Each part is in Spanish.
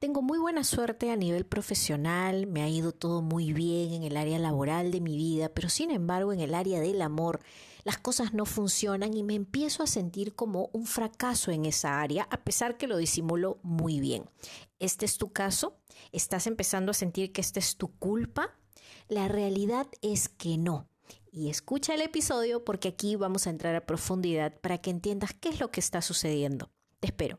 Tengo muy buena suerte a nivel profesional, me ha ido todo muy bien en el área laboral de mi vida, pero sin embargo en el área del amor las cosas no funcionan y me empiezo a sentir como un fracaso en esa área, a pesar que lo disimulo muy bien. ¿Este es tu caso? ¿Estás empezando a sentir que esta es tu culpa? La realidad es que no. Y escucha el episodio porque aquí vamos a entrar a profundidad para que entiendas qué es lo que está sucediendo. Te espero.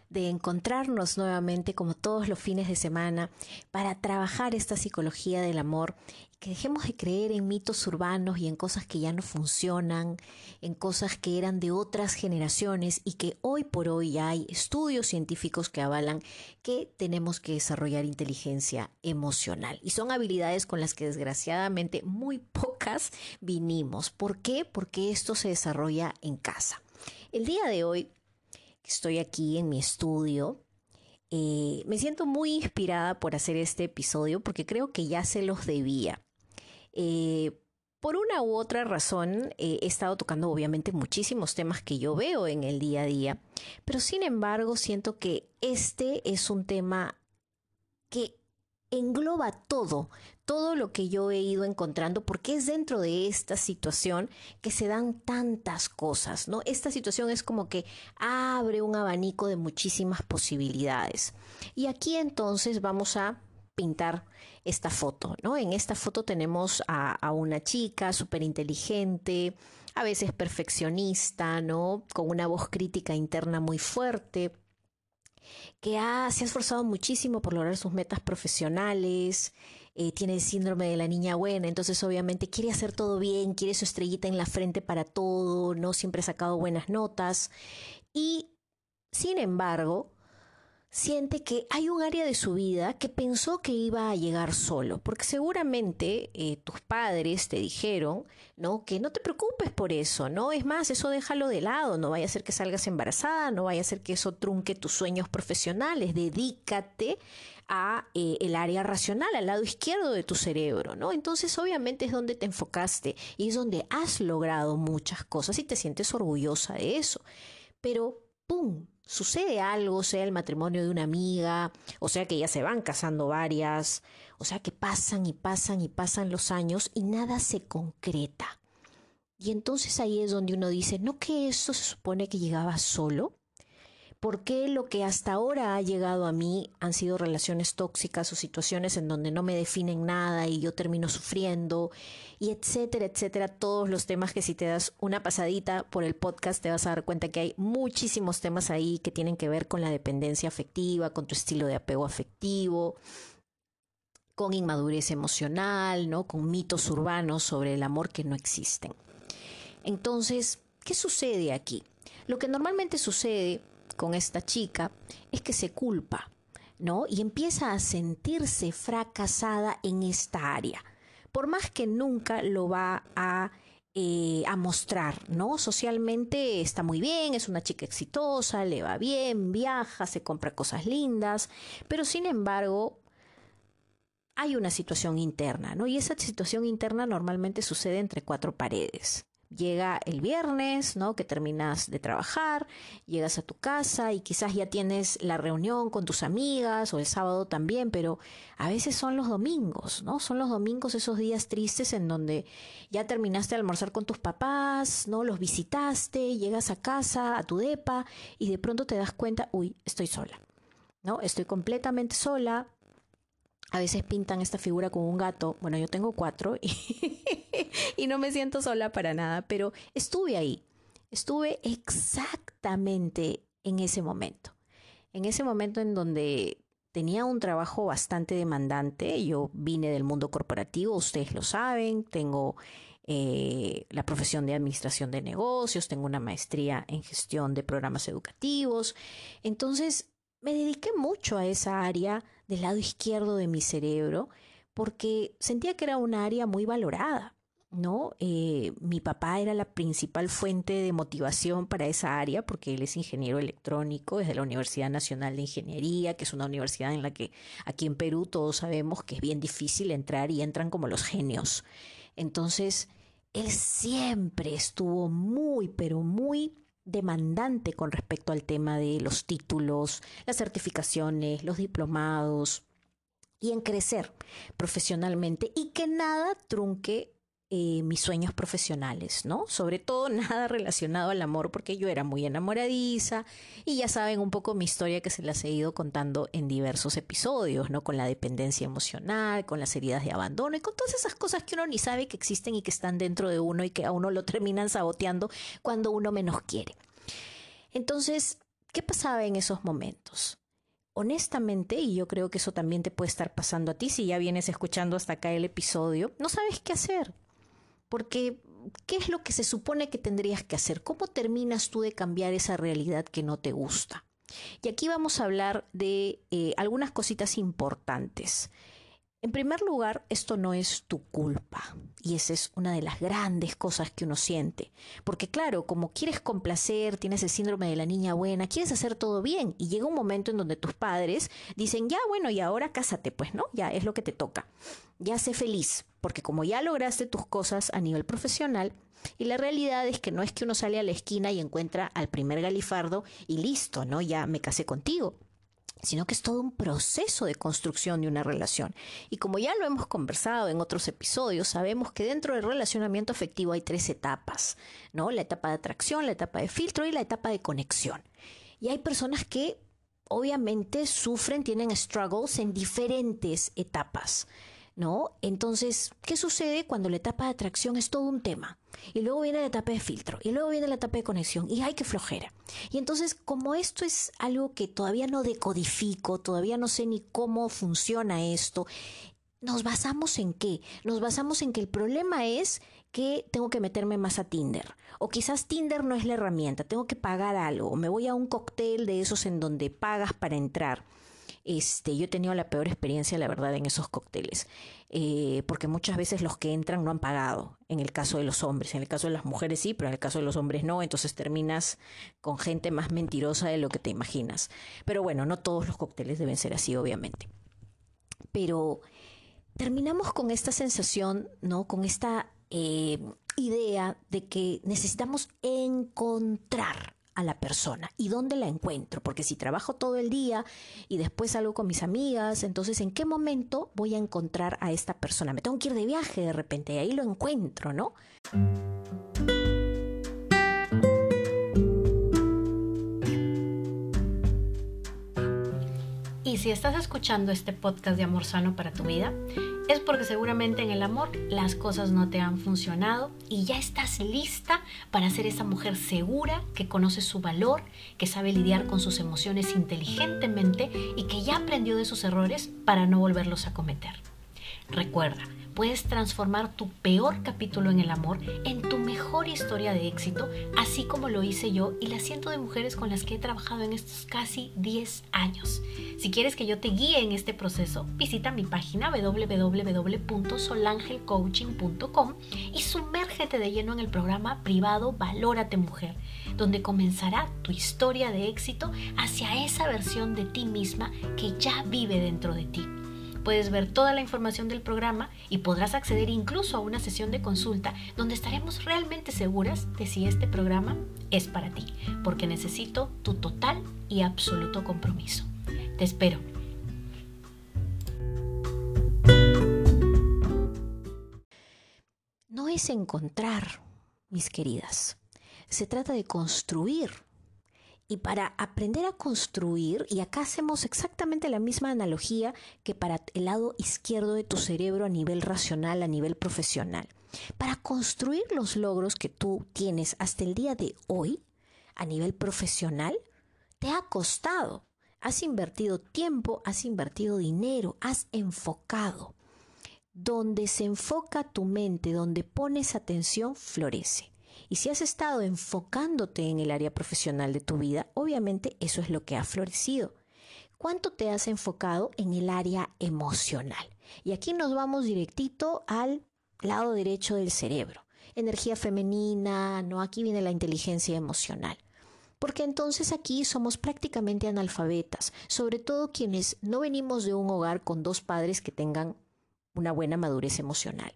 de encontrarnos nuevamente como todos los fines de semana para trabajar esta psicología del amor que dejemos de creer en mitos urbanos y en cosas que ya no funcionan, en cosas que eran de otras generaciones y que hoy por hoy hay estudios científicos que avalan que tenemos que desarrollar inteligencia emocional. Y son habilidades con las que desgraciadamente muy pocas vinimos. ¿Por qué? Porque esto se desarrolla en casa. El día de hoy estoy aquí en mi estudio. Eh, me siento muy inspirada por hacer este episodio porque creo que ya se los debía. Eh, por una u otra razón eh, he estado tocando obviamente muchísimos temas que yo veo en el día a día, pero sin embargo siento que este es un tema que engloba todo, todo lo que yo he ido encontrando, porque es dentro de esta situación que se dan tantas cosas, ¿no? Esta situación es como que abre un abanico de muchísimas posibilidades. Y aquí entonces vamos a pintar esta foto, ¿no? En esta foto tenemos a, una chica súper inteligente, a veces perfeccionista, ¿no? Con una voz crítica interna muy fuerte que ha, se ha esforzado muchísimo por lograr sus metas profesionales, eh, tiene el síndrome de la niña buena, entonces obviamente quiere hacer todo bien, quiere su estrellita en la frente para todo, no siempre ha sacado buenas notas y sin embargo siente que hay un área de su vida que pensó que iba a llegar solo, porque seguramente eh, tus padres te dijeron, ¿no? Que no te preocupes por eso, ¿no? Es más, eso déjalo de lado, no vaya a ser que salgas embarazada, no vaya a ser que eso trunque tus sueños profesionales, dedícate a eh, el área racional, al lado izquierdo de tu cerebro, ¿no? Entonces, obviamente es donde te enfocaste y es donde has logrado muchas cosas y te sientes orgullosa de eso. Pero, ¡pum! sucede algo, sea el matrimonio de una amiga, o sea que ya se van casando varias, o sea que pasan y pasan y pasan los años y nada se concreta. Y entonces ahí es donde uno dice, ¿no que eso se supone que llegaba solo? ¿Por qué lo que hasta ahora ha llegado a mí han sido relaciones tóxicas o situaciones en donde no me definen nada y yo termino sufriendo? Y etcétera, etcétera. Todos los temas que si te das una pasadita por el podcast te vas a dar cuenta que hay muchísimos temas ahí que tienen que ver con la dependencia afectiva, con tu estilo de apego afectivo, con inmadurez emocional, ¿no? Con mitos urbanos sobre el amor que no existen. Entonces, ¿qué sucede aquí? Lo que normalmente sucede con esta chica es que se culpa, ¿no? Y empieza a sentirse fracasada en esta área, por más que nunca lo va a, eh, a mostrar, ¿no? Socialmente está muy bien, es una chica exitosa, le va bien, viaja, se compra cosas lindas, pero sin embargo hay una situación interna, ¿no? Y esa situación interna normalmente sucede entre cuatro paredes llega el viernes, ¿no? Que terminas de trabajar, llegas a tu casa y quizás ya tienes la reunión con tus amigas o el sábado también, pero a veces son los domingos, ¿no? Son los domingos esos días tristes en donde ya terminaste de almorzar con tus papás, ¿no? Los visitaste, llegas a casa, a tu depa y de pronto te das cuenta, uy, estoy sola. ¿no? Estoy completamente sola. A veces pintan esta figura con un gato. Bueno, yo tengo cuatro y, no me siento sola para nada, pero estuve ahí. Estuve exactamente en ese momento. En ese momento en donde tenía un trabajo bastante demandante. Yo vine del mundo corporativo, ustedes lo saben, tengo eh, la profesión de administración de negocios, tengo una maestría en gestión de programas educativos. Entonces, me dediqué mucho a esa área del lado izquierdo de mi cerebro porque sentía que era una área muy valorada. ¿no? Eh, mi papá era la principal fuente de motivación para esa área porque él es ingeniero electrónico, es de la Universidad Nacional de Ingeniería, que es una universidad en la que aquí en Perú todos sabemos que es bien difícil entrar y entran como los genios. Entonces, él siempre estuvo muy, pero muy demandante con respecto al tema de los títulos, las certificaciones, los diplomados y en crecer profesionalmente y que nada trunque eh, mis sueños profesionales, ¿no? Sobre todo nada relacionado al amor, porque yo era muy enamoradiza y ya saben un poco mi historia que se las he ido contando en diversos episodios, ¿no? Con la dependencia emocional, con las heridas de abandono y con todas esas cosas que uno ni sabe que existen y que están dentro de uno y que a uno lo terminan saboteando cuando uno menos quiere. Entonces, ¿qué pasaba en esos momentos? honestamente, y yo creo que eso también te puede estar pasando a ti si ya vienes escuchando hasta acá el episodio, no sabes qué hacer. Porque, ¿qué es lo que se supone que tendrías que hacer? ¿Cómo terminas tú de cambiar esa realidad que no te gusta? Y aquí vamos a hablar de eh, algunas cositas importantes. En primer lugar, esto no es tu culpa. Y esa es una de las grandes cosas que uno siente. Porque claro, como quieres complacer, tienes el síndrome de la niña buena, quieres hacer todo bien. Y llega un momento en donde tus padres dicen, ya bueno, y ahora cásate, pues, ¿no? Ya es lo que te toca. Ya sé feliz. Porque como ya lograste tus cosas a nivel profesional, y la realidad es que no es que uno sale a la esquina y encuentra al primer galifardo y listo, ¿no? Ya me casé contigo sino que es todo un proceso de construcción de una relación. Y como ya lo hemos conversado en otros episodios, sabemos que dentro del relacionamiento afectivo hay tres etapas, ¿no? La etapa de atracción, la etapa de filtro y la etapa de conexión. Y hay personas que obviamente sufren, tienen struggles en diferentes etapas. ¿No? Entonces, ¿qué sucede cuando la etapa de atracción es todo un tema? Y luego viene la etapa de filtro, y luego viene la etapa de conexión, y hay que flojera. Y entonces, como esto es algo que todavía no decodifico, todavía no sé ni cómo funciona esto, nos basamos en qué? Nos basamos en que el problema es que tengo que meterme más a Tinder. O quizás Tinder no es la herramienta, tengo que pagar algo. Me voy a un cóctel de esos en donde pagas para entrar. Este, yo he tenido la peor experiencia, la verdad, en esos cócteles, eh, porque muchas veces los que entran no han pagado, en el caso de los hombres, en el caso de las mujeres sí, pero en el caso de los hombres no, entonces terminas con gente más mentirosa de lo que te imaginas. Pero bueno, no todos los cócteles deben ser así, obviamente. Pero terminamos con esta sensación, ¿no? Con esta eh, idea de que necesitamos encontrar a la persona y dónde la encuentro, porque si trabajo todo el día y después salgo con mis amigas, entonces en qué momento voy a encontrar a esta persona. Me tengo que ir de viaje de repente y ahí lo encuentro, ¿no? Y si estás escuchando este podcast de Amor Sano para tu vida, porque seguramente en el amor las cosas no te han funcionado y ya estás lista para ser esa mujer segura que conoce su valor, que sabe lidiar con sus emociones inteligentemente y que ya aprendió de sus errores para no volverlos a cometer. Recuerda, puedes transformar tu peor capítulo en el amor en tu mejor historia de éxito, así como lo hice yo y la ciento de mujeres con las que he trabajado en estos casi 10 años. Si quieres que yo te guíe en este proceso, visita mi página www.solangelcoaching.com y sumérgete de lleno en el programa privado Valórate Mujer, donde comenzará tu historia de éxito hacia esa versión de ti misma que ya vive dentro de ti Puedes ver toda la información del programa y podrás acceder incluso a una sesión de consulta donde estaremos realmente seguras de si este programa es para ti, porque necesito tu total y absoluto compromiso. Te espero. No es encontrar, mis queridas. Se trata de construir Y para aprender a construir, y acá hacemos exactamente la misma analogía que para el lado izquierdo de tu cerebro a nivel racional, a nivel profesional. Para construir los logros que tú tienes hasta el día de hoy, a nivel profesional, te ha costado. Has invertido tiempo, has invertido dinero, has enfocado. Donde se enfoca tu mente, donde pones atención, florece. Y si has estado enfocándote en el área profesional de tu vida, obviamente eso es lo que ha florecido. ¿Cuánto te has enfocado en el área emocional? Y aquí nos vamos directito al lado derecho del cerebro. Energía femenina, no, aquí viene la inteligencia emocional. Porque entonces aquí somos prácticamente analfabetas, sobre todo quienes no venimos de un hogar con dos padres que tengan una buena madurez emocional.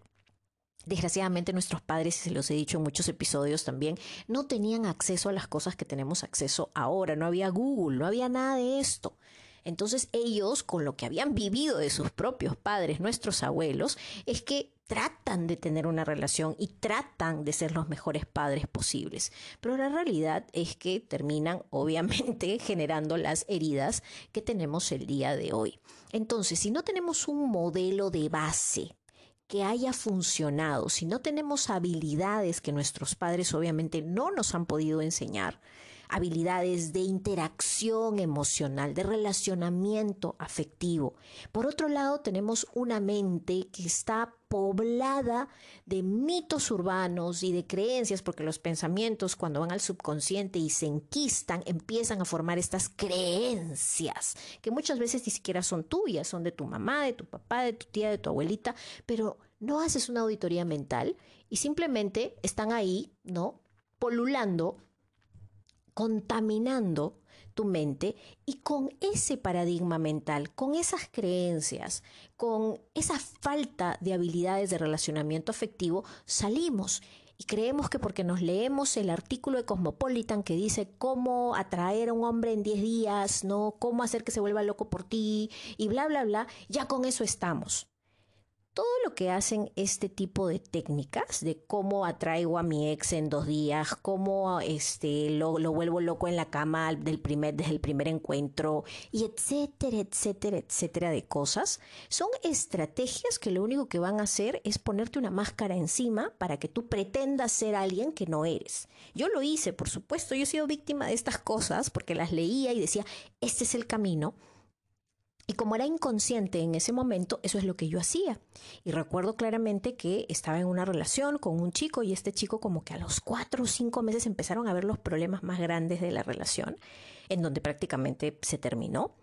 Desgraciadamente nuestros padres, se los he dicho en muchos episodios también, no tenían acceso a las cosas que tenemos acceso ahora, no había Google, no había nada de esto. Entonces ellos, con lo que habían vivido de sus propios padres, nuestros abuelos, es que tratan de tener una relación y tratan de ser los mejores padres posibles. Pero la realidad es que terminan obviamente generando las heridas que tenemos el día de hoy. Entonces, si no tenemos un modelo de base que haya funcionado, si no tenemos habilidades que nuestros padres obviamente no nos han podido enseñar, habilidades de interacción emocional, de relacionamiento afectivo. Por otro lado, tenemos una mente que está poblada de mitos urbanos y de creencias, porque los pensamientos cuando van al subconsciente y se enquistan, empiezan a formar estas creencias, que muchas veces ni siquiera son tuyas, son de tu mamá, de tu papá, de tu tía, de tu abuelita, pero no haces una auditoría mental y simplemente están ahí, ¿no? Polulando contaminando tu mente y con ese paradigma mental, con esas creencias, con esa falta de habilidades de relacionamiento afectivo, salimos y creemos que porque nos leemos el artículo de Cosmopolitan que dice cómo atraer a un hombre en 10 días, no cómo hacer que se vuelva loco por ti y bla bla bla, ya con eso estamos todo lo que hacen este tipo de técnicas de cómo atraigo a mi ex en dos días, cómo este, lo, vuelvo loco en la cama del primer, desde el primer encuentro, y etcétera, etcétera, etcétera de cosas, son estrategias que lo único que van a hacer es ponerte una máscara encima para que tú pretendas ser alguien que no eres. Yo lo hice, por supuesto, yo he sido víctima de estas cosas porque las leía y decía, este es el camino y como era inconsciente en ese momento, eso es lo que yo hacía. Y recuerdo claramente que estaba en una relación con un chico y este chico como que a los cuatro o cinco meses empezaron a ver los problemas más grandes de la relación, en donde prácticamente se terminó.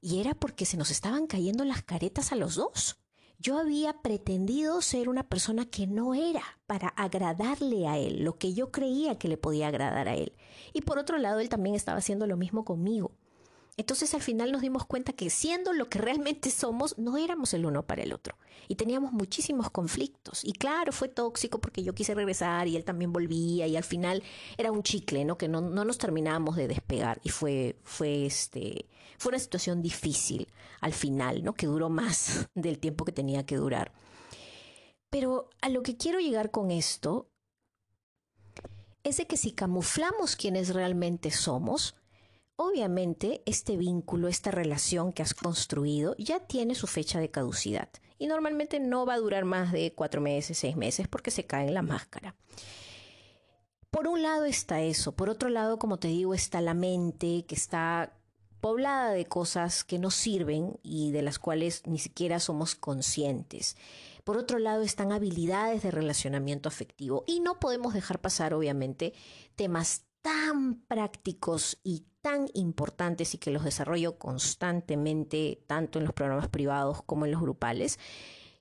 Y era porque se nos estaban cayendo las caretas a los dos. Yo había pretendido ser una persona que no era para agradarle a él, lo que yo creía que le podía agradar a él. Y por otro lado, él también estaba haciendo lo mismo conmigo. Entonces al final nos dimos cuenta que siendo lo que realmente somos, no éramos el uno para el otro. Y teníamos muchísimos conflictos. Y claro, fue tóxico porque yo quise regresar y él también volvía y al final era un chicle, ¿no? Que no, no nos terminábamos de despegar. Y fue, fue, este, fue una situación difícil al final, ¿no? Que duró más del tiempo que tenía que durar. Pero a lo que quiero llegar con esto es de que si camuflamos quienes realmente somos, Obviamente, este vínculo, esta relación que has construido ya tiene su fecha de caducidad y normalmente no va a durar más de cuatro meses, seis meses porque se cae en la máscara. Por un lado está eso, por otro lado, como te digo, está la mente que está poblada de cosas que no sirven y de las cuales ni siquiera somos conscientes. Por otro lado están habilidades de relacionamiento afectivo y no podemos dejar pasar, obviamente, temas tan prácticos y tan importantes y que los desarrollo constantemente, tanto en los programas privados como en los grupales,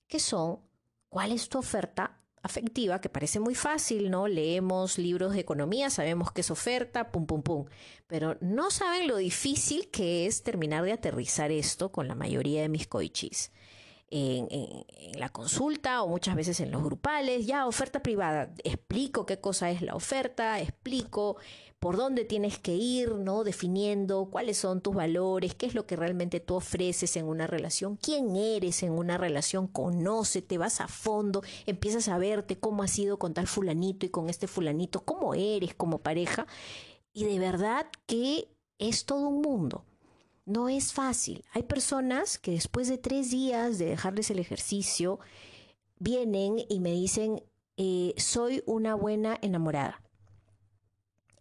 que son cuál es tu oferta afectiva, que parece muy fácil, ¿no? Leemos libros de economía, sabemos qué es oferta, pum, pum, pum, pero no saben lo difícil que es terminar de aterrizar esto con la mayoría de mis coichis en, la consulta o muchas veces en los grupales, ya oferta privada, explico qué cosa es la oferta, explico por dónde tienes que ir, ¿no? Definiendo cuáles son tus valores, qué es lo que realmente tú ofreces en una relación, quién eres en una relación, conócete, vas a fondo, empiezas a verte cómo has sido con tal fulanito y con este fulanito, cómo eres como pareja. Y de verdad que es todo un mundo. No es fácil. Hay personas que después de tres días de dejarles el ejercicio, vienen y me dicen, eh, soy una buena enamorada.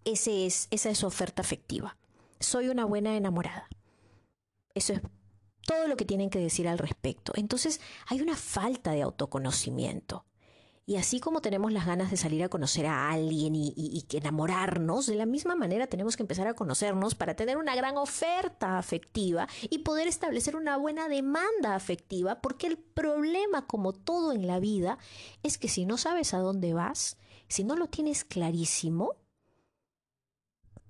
Ese es, esa es su oferta afectiva. Soy una buena enamorada. Eso es todo lo que tienen que decir al respecto. Entonces hay una falta de autoconocimiento. Y así como tenemos las ganas de salir a conocer a alguien y, y, enamorarnos, de la misma manera tenemos que empezar a conocernos para tener una gran oferta afectiva y poder establecer una buena demanda afectiva, porque el problema, como todo en la vida, es que si no sabes a dónde vas, si no lo tienes clarísimo,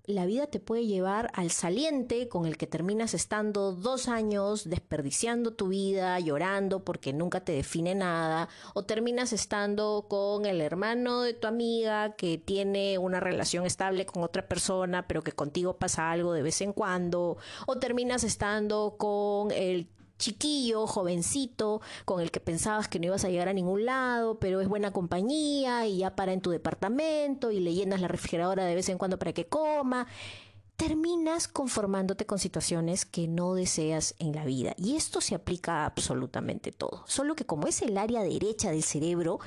la vida te puede llevar al saliente con el que terminas estando dos años desperdiciando tu vida, llorando porque nunca te define nada, o terminas estando con el hermano de tu amiga que tiene una relación estable con otra persona, pero que contigo pasa algo de vez en cuando, o terminas estando con el chiquillo, jovencito, con el que pensabas que no ibas a llegar a ningún lado, pero es buena compañía y ya para en tu departamento y le llenas la refrigeradora de vez en cuando para que coma. Terminas conformándote con situaciones que no deseas en la vida. Y esto se aplica a absolutamente todo. Solo que como es el área derecha del cerebro,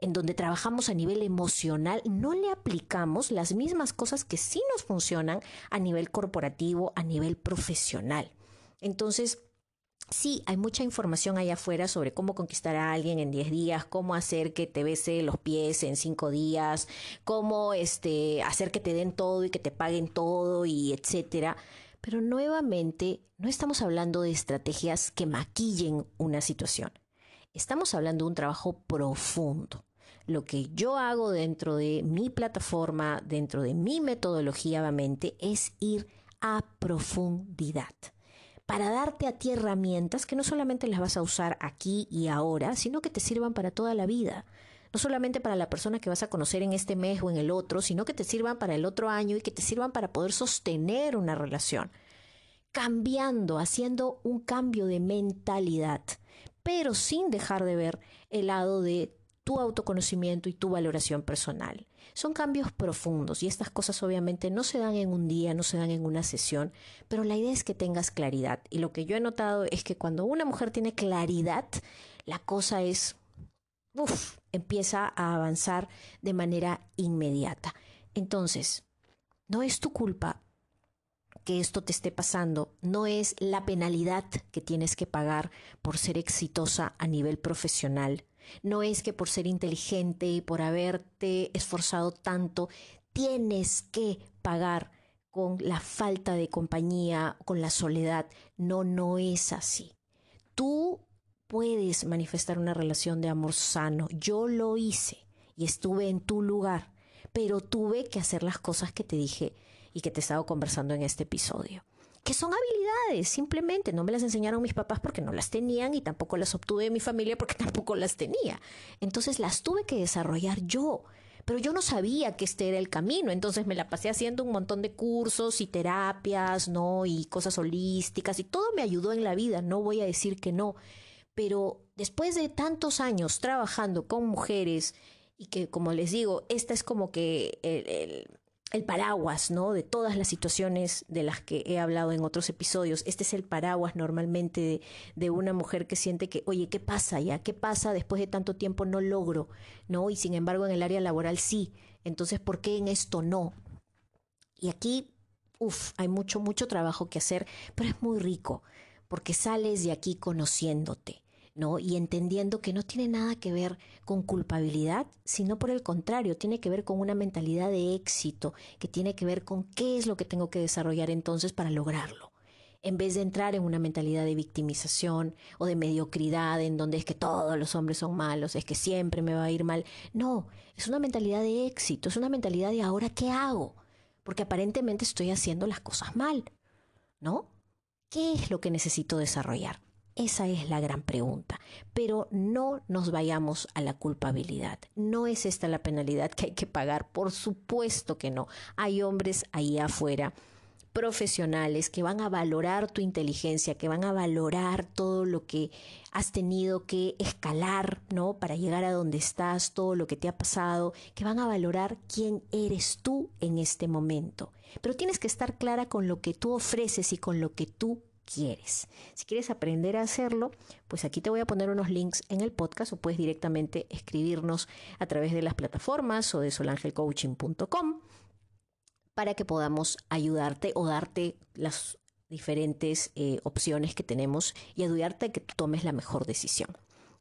en donde trabajamos a nivel emocional, no le aplicamos las mismas cosas que sí nos funcionan a nivel corporativo, a nivel profesional. Entonces, Sí, hay mucha información allá afuera sobre cómo conquistar a alguien en 10 días, cómo hacer que te bese los pies en 5 días, cómo este, hacer que te den todo y que te paguen todo y etcétera. Pero nuevamente, no estamos hablando de estrategias que maquillen una situación. Estamos hablando de un trabajo profundo. Lo que yo hago dentro de mi plataforma, dentro de mi metodología, obviamente, es ir a profundidad para darte a ti herramientas que no solamente las vas a usar aquí y ahora, sino que te sirvan para toda la vida. No solamente para la persona que vas a conocer en este mes o en el otro, sino que te sirvan para el otro año y que te sirvan para poder sostener una relación. Cambiando, haciendo un cambio de mentalidad, pero sin dejar de ver el lado de tu autoconocimiento y tu valoración personal. Son cambios profundos y estas cosas obviamente no se dan en un día, no se dan en una sesión, pero la idea es que tengas claridad. Y lo que yo he notado es que cuando una mujer tiene claridad, la cosa es, uff, empieza a avanzar de manera inmediata. Entonces, no es tu culpa que esto te esté pasando, no es la penalidad que tienes que pagar por ser exitosa a nivel profesional no es que por ser inteligente y por haberte esforzado tanto, tienes que pagar con la falta de compañía, con la soledad. No, no es así. Tú puedes manifestar una relación de amor sano. Yo lo hice y estuve en tu lugar, pero tuve que hacer las cosas que te dije y que te he estado conversando en este episodio que son habilidades, simplemente no me las enseñaron mis papás porque no las tenían y tampoco las obtuve de mi familia porque tampoco las tenía. Entonces las tuve que desarrollar yo. Pero yo no sabía que este era el camino, entonces me la pasé haciendo un montón de cursos y terapias, ¿no? Y cosas holísticas y todo me ayudó en la vida, no voy a decir que no. Pero después de tantos años trabajando con mujeres y que, como les digo, esta es como que el el paraguas, ¿no? De todas las situaciones de las que he hablado en otros episodios. Este es el paraguas normalmente de, una mujer que siente que, oye, ¿qué pasa ya? ¿Qué pasa después de tanto tiempo no logro, ¿no? Y sin embargo en el área laboral sí. Entonces, ¿por qué en esto no? Y aquí, uff, hay mucho, mucho trabajo que hacer, pero es muy rico, porque sales de aquí conociéndote ¿no? Y entendiendo que no tiene nada que ver con culpabilidad, sino por el contrario, tiene que ver con una mentalidad de éxito, que tiene que ver con qué es lo que tengo que desarrollar entonces para lograrlo. En vez de entrar en una mentalidad de victimización o de mediocridad en donde es que todos los hombres son malos, es que siempre me va a ir mal. No, es una mentalidad de éxito, es una mentalidad de ahora qué hago, porque aparentemente estoy haciendo las cosas mal, ¿no? ¿Qué es lo que necesito desarrollar? Esa es la gran pregunta. Pero no nos vayamos a la culpabilidad. No es esta la penalidad que hay que pagar. Por supuesto que no. Hay hombres ahí afuera profesionales que van a valorar tu inteligencia, que van a valorar todo lo que has tenido que escalar, ¿no? Para llegar a donde estás, todo lo que te ha pasado, que van a valorar quién eres tú en este momento. Pero tienes que estar clara con lo que tú ofreces y con lo que tú quieres. Si quieres aprender a hacerlo, pues aquí te voy a poner unos links en el podcast o puedes directamente escribirnos a través de las plataformas o de solangelcoaching.com para que podamos ayudarte o darte las diferentes eh, opciones que tenemos y ayudarte a que tomes la mejor decisión.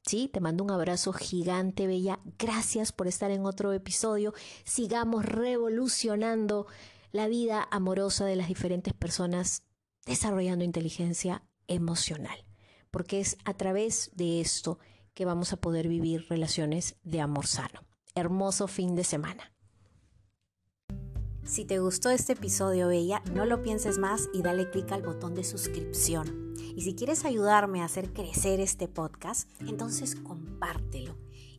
Sí, te mando un abrazo gigante, Bella. Gracias por estar en otro episodio. Sigamos revolucionando la vida amorosa de las diferentes personas desarrollando inteligencia emocional, porque es a través de esto que vamos a poder vivir relaciones de amor sano. Hermoso fin de semana. Si te gustó este episodio, Bella, no lo pienses más y dale clic al botón de suscripción. Y si quieres ayudarme a hacer crecer este podcast, entonces compártelo